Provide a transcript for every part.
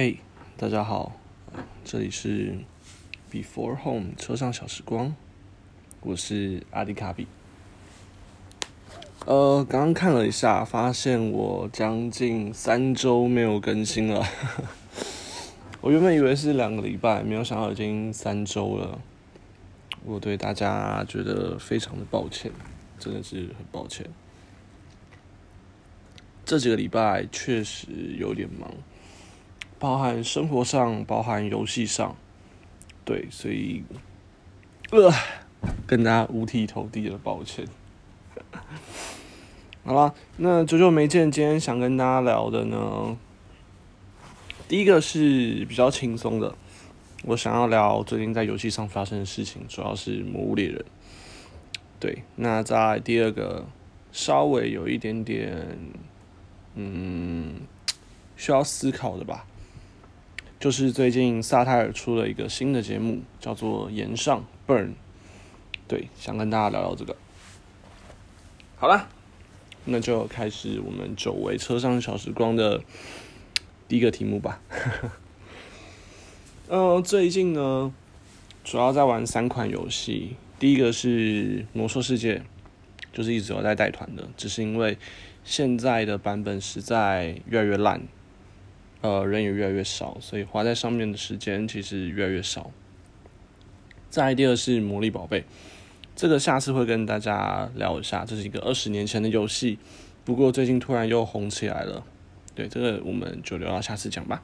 嘿，大家好，这里是 Before Home 车上小时光，我是阿迪卡比。呃，刚刚看了一下，发现我将近三周没有更新了。我原本以为是两个礼拜，没有想到已经三周了。我对大家觉得非常的抱歉，真的是很抱歉。这几个礼拜确实有点忙。包含生活上，包含游戏上，对，所以，呃，跟大家五体投地的抱歉。好了，那久久没见，今天想跟大家聊的呢，第一个是比较轻松的，我想要聊最近在游戏上发生的事情，主要是《魔物猎人》。对，那在第二个稍微有一点点，嗯，需要思考的吧。就是最近萨泰尔出了一个新的节目，叫做《岩上 Burn》，对，想跟大家聊聊这个。好了，那就开始我们久违车上小时光的第一个题目吧。嗯，最近呢，主要在玩三款游戏，第一个是《魔兽世界》，就是一直有在带团的，只是因为现在的版本实在越来越烂。呃，人也越来越少，所以花在上面的时间其实越来越少。再第二是魔力宝贝，这个下次会跟大家聊一下，这是一个二十年前的游戏，不过最近突然又红起来了。对，这个我们就留到下次讲吧。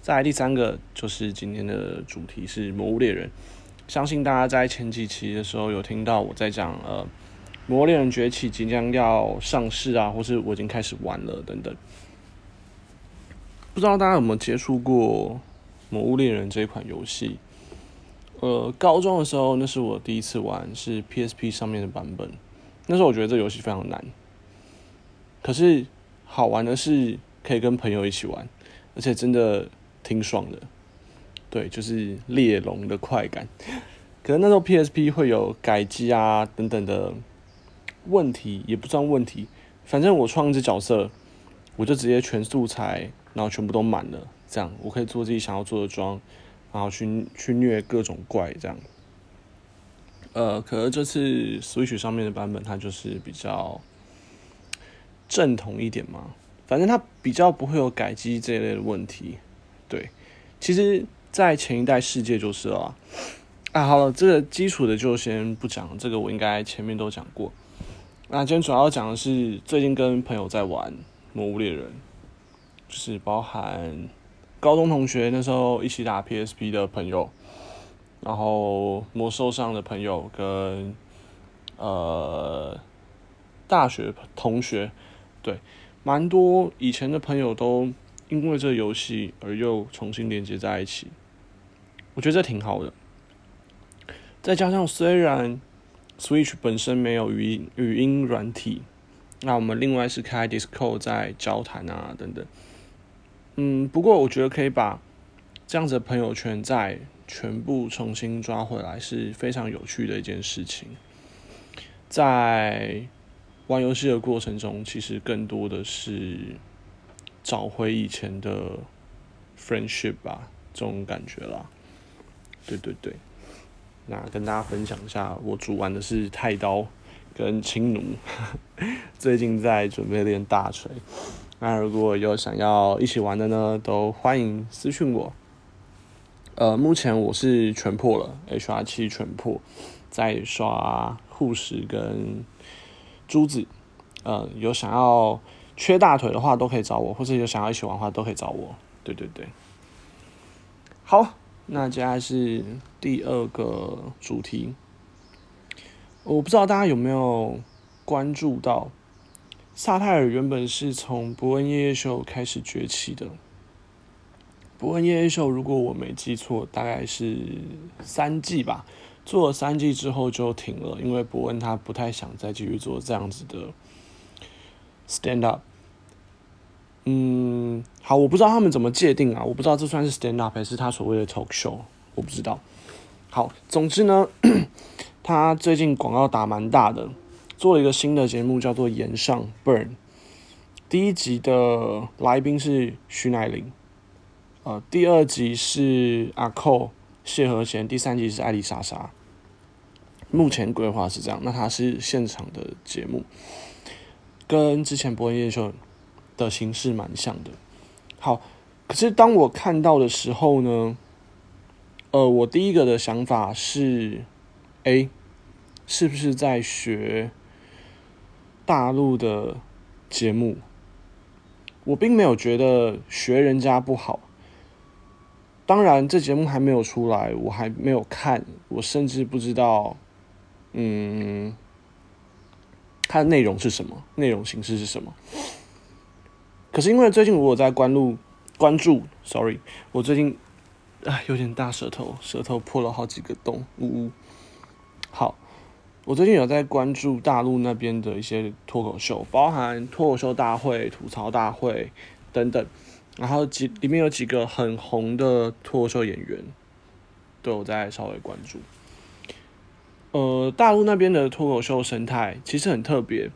再第三个就是今天的主题是魔物猎人，相信大家在前几期的时候有听到我在讲呃，魔物猎人崛起即将要上市啊，或是我已经开始玩了等等。不知道大家有没有接触过《魔物猎人》这一款游戏？呃，高中的时候那是我第一次玩，是 PSP 上面的版本。那时候我觉得这游戏非常难，可是好玩的是可以跟朋友一起玩，而且真的挺爽的。对，就是猎龙的快感。可能那时候 PSP 会有改机啊等等的问题，也不算问题。反正我创一只角色，我就直接全素材。然后全部都满了，这样我可以做自己想要做的妆，然后去去虐各种怪这样。呃，可是这次 Switch 上面的版本它就是比较正统一点嘛，反正它比较不会有改机这一类的问题。对，其实，在前一代世界就是了。啊，好了，这个基础的就先不讲，这个我应该前面都讲过。那今天主要讲的是最近跟朋友在玩《魔物猎人》。就是包含高中同学那时候一起打 PSP 的朋友，然后魔兽上的朋友跟呃大学同学，对，蛮多以前的朋友都因为这游戏而又重新连接在一起，我觉得这挺好的。再加上虽然 Switch 本身没有语音语音软体，那我们另外是开 Discord 在交谈啊等等。嗯，不过我觉得可以把这样子的朋友圈再全部重新抓回来是非常有趣的一件事情。在玩游戏的过程中，其实更多的是找回以前的 friendship 吧，这种感觉啦。对对对，那跟大家分享一下，我主玩的是太刀跟青弩，最近在准备练大锤。那如果有想要一起玩的呢，都欢迎私讯我。呃，目前我是全破了，HR 七全破，在刷护士跟珠子。呃，有想要缺大腿的话，都可以找我，或者有想要一起玩的话，都可以找我。对对对。好，那接下来是第二个主题。我不知道大家有没有关注到。萨泰尔原本是从伯恩夜夜秀开始崛起的。伯恩夜夜秀，如果我没记错，大概是三季吧。做了三季之后就停了，因为伯恩他不太想再继续做这样子的 stand up。嗯，好，我不知道他们怎么界定啊，我不知道这算是 stand up 还是他所谓的 talk show，我不知道。好，总之呢，他最近广告打蛮大的。做了一个新的节目，叫做《岩上 Burn》。第一集的来宾是徐乃麟，呃，第二集是阿寇谢和弦，第三集是艾丽莎莎。目前规划是这样，那它是现场的节目，跟之前播音夜秀的形式蛮像的。好，可是当我看到的时候呢，呃，我第一个的想法是，哎，是不是在学大陆的节目？我并没有觉得学人家不好。当然，这节目还没有出来，我还没有看，我甚至不知道。嗯，它的内容是什么？内容形式是什么？可是因为最近我有在关注关注，sorry，我最近啊有点大舌头，舌头破了好几个洞，呜呜。好，我最近有在关注大陆那边的一些脱口秀，包含脱口秀大会、吐槽大会等等，然后几里面有几个很红的脱口秀演员，都有在稍微关注。呃，大陆那边的脱口秀生态其实很特别，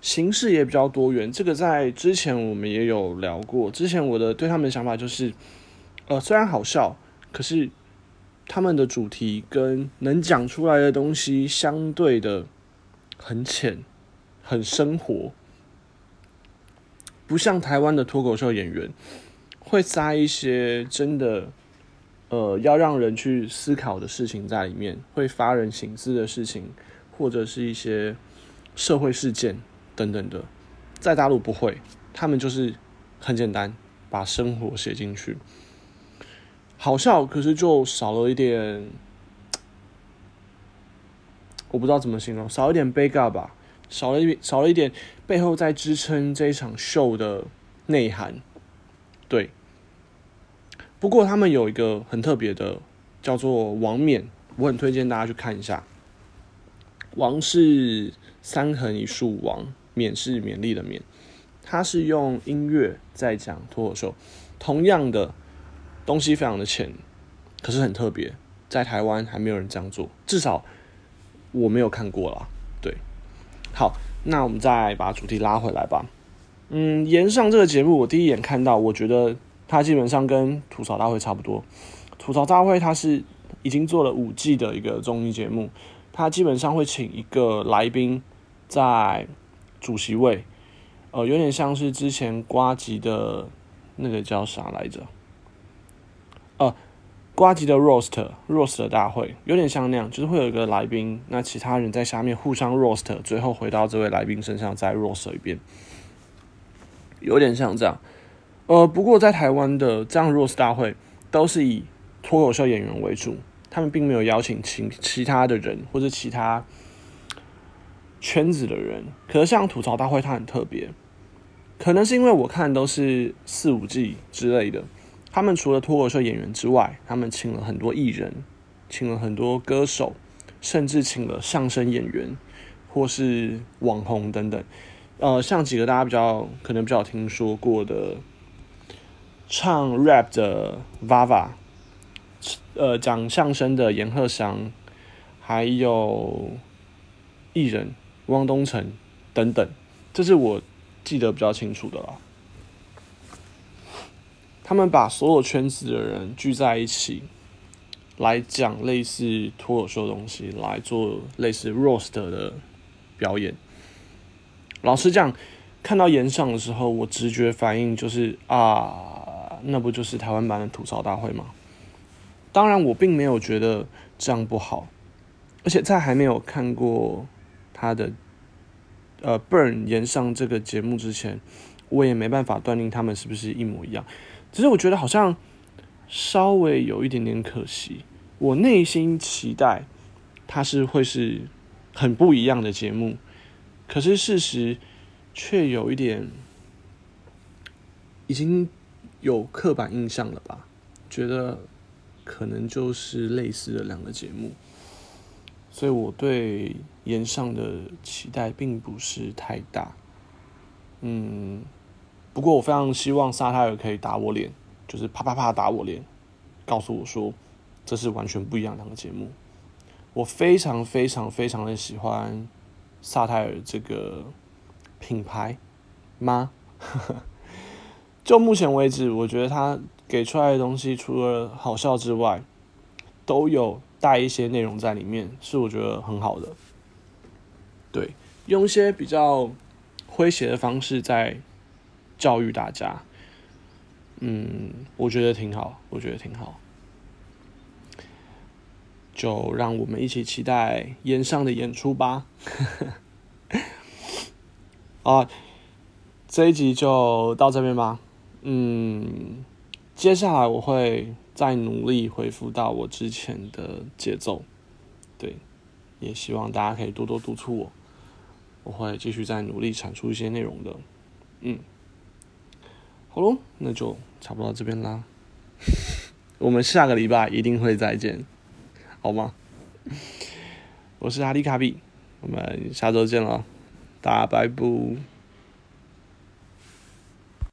形式也比较多元。这个在之前我们也有聊过。之前我的对他们的想法就是，呃，虽然好笑，可是他们的主题跟能讲出来的东西相对的很浅、很生活，不像台湾的脱口秀演员会塞一些真的。呃，要让人去思考的事情在里面，会发人省思的事情，或者是一些社会事件等等的，在大陆不会，他们就是很简单，把生活写进去，好笑，可是就少了一点，我不知道怎么形容，少一点 big up 吧，少了一少了一点背后在支撑这一场秀的内涵，对。不过他们有一个很特别的，叫做王冕，我很推荐大家去看一下。王是三横一竖王，冕是勉励的勉，他是用音乐在讲脱口秀，同样的东西非常的浅，可是很特别，在台湾还没有人这样做，至少我没有看过啦。对，好，那我们再把主题拉回来吧。嗯，延上这个节目，我第一眼看到，我觉得。它基本上跟吐槽大会差不多。吐槽大会它是已经做了五季的一个综艺节目，它基本上会请一个来宾在主席位，呃，有点像是之前瓜吉的那个叫啥来着？瓜吉的 roast roast 大会有点像那样，就是会有一个来宾，那其他人在下面互相 roast，最后回到这位来宾身上再 roast 一遍，有点像这样。呃，不过在台湾的这样 roast 大会都是以脱口秀演员为主，他们并没有邀请其其他的人或者其他圈子的人。可是像吐槽大会，它很特别，可能是因为我看都是四五季之类的，他们除了脱口秀演员之外，他们请了很多艺人，请了很多歌手，甚至请了相声演员或是网红等等。呃，像几个大家比较可能比较听说过的。唱 rap 的 Vava，呃，讲相声的严鹤祥，还有艺人汪东城等等，这是我记得比较清楚的了。他们把所有圈子的人聚在一起，来讲类似脱口秀的东西，来做类似 roast 的表演。老实讲，看到演上的时候，我直觉反应就是啊。那不就是台湾版的吐槽大会吗？当然，我并没有觉得这样不好，而且在还没有看过他的呃 Burn 演上这个节目之前，我也没办法断定他们是不是一模一样。只是我觉得好像稍微有一点点可惜。我内心期待它是会是很不一样的节目，可是事实却有一点已经。有刻板印象了吧？觉得可能就是类似的两个节目，所以我对岩上的期待并不是太大。嗯，不过我非常希望沙泰尔可以打我脸，就是啪啪啪打我脸，告诉我说这是完全不一样两个节目。我非常非常非常的喜欢萨泰尔这个品牌吗？就目前为止，我觉得他给出来的东西，除了好笑之外，都有带一些内容在里面，是我觉得很好的。对，用一些比较诙谐的方式在教育大家，嗯，我觉得挺好，我觉得挺好。就让我们一起期待演上的演出吧。啊，这一集就到这边吧。嗯，接下来我会再努力恢复到我之前的节奏。对，也希望大家可以多多督促我。我会继续再努力产出一些内容的，嗯，好喽，那就差不多到这边啦，我们下个礼拜一定会再见，好吗？我是哈利卡比，我们下周见了，大家拜拜。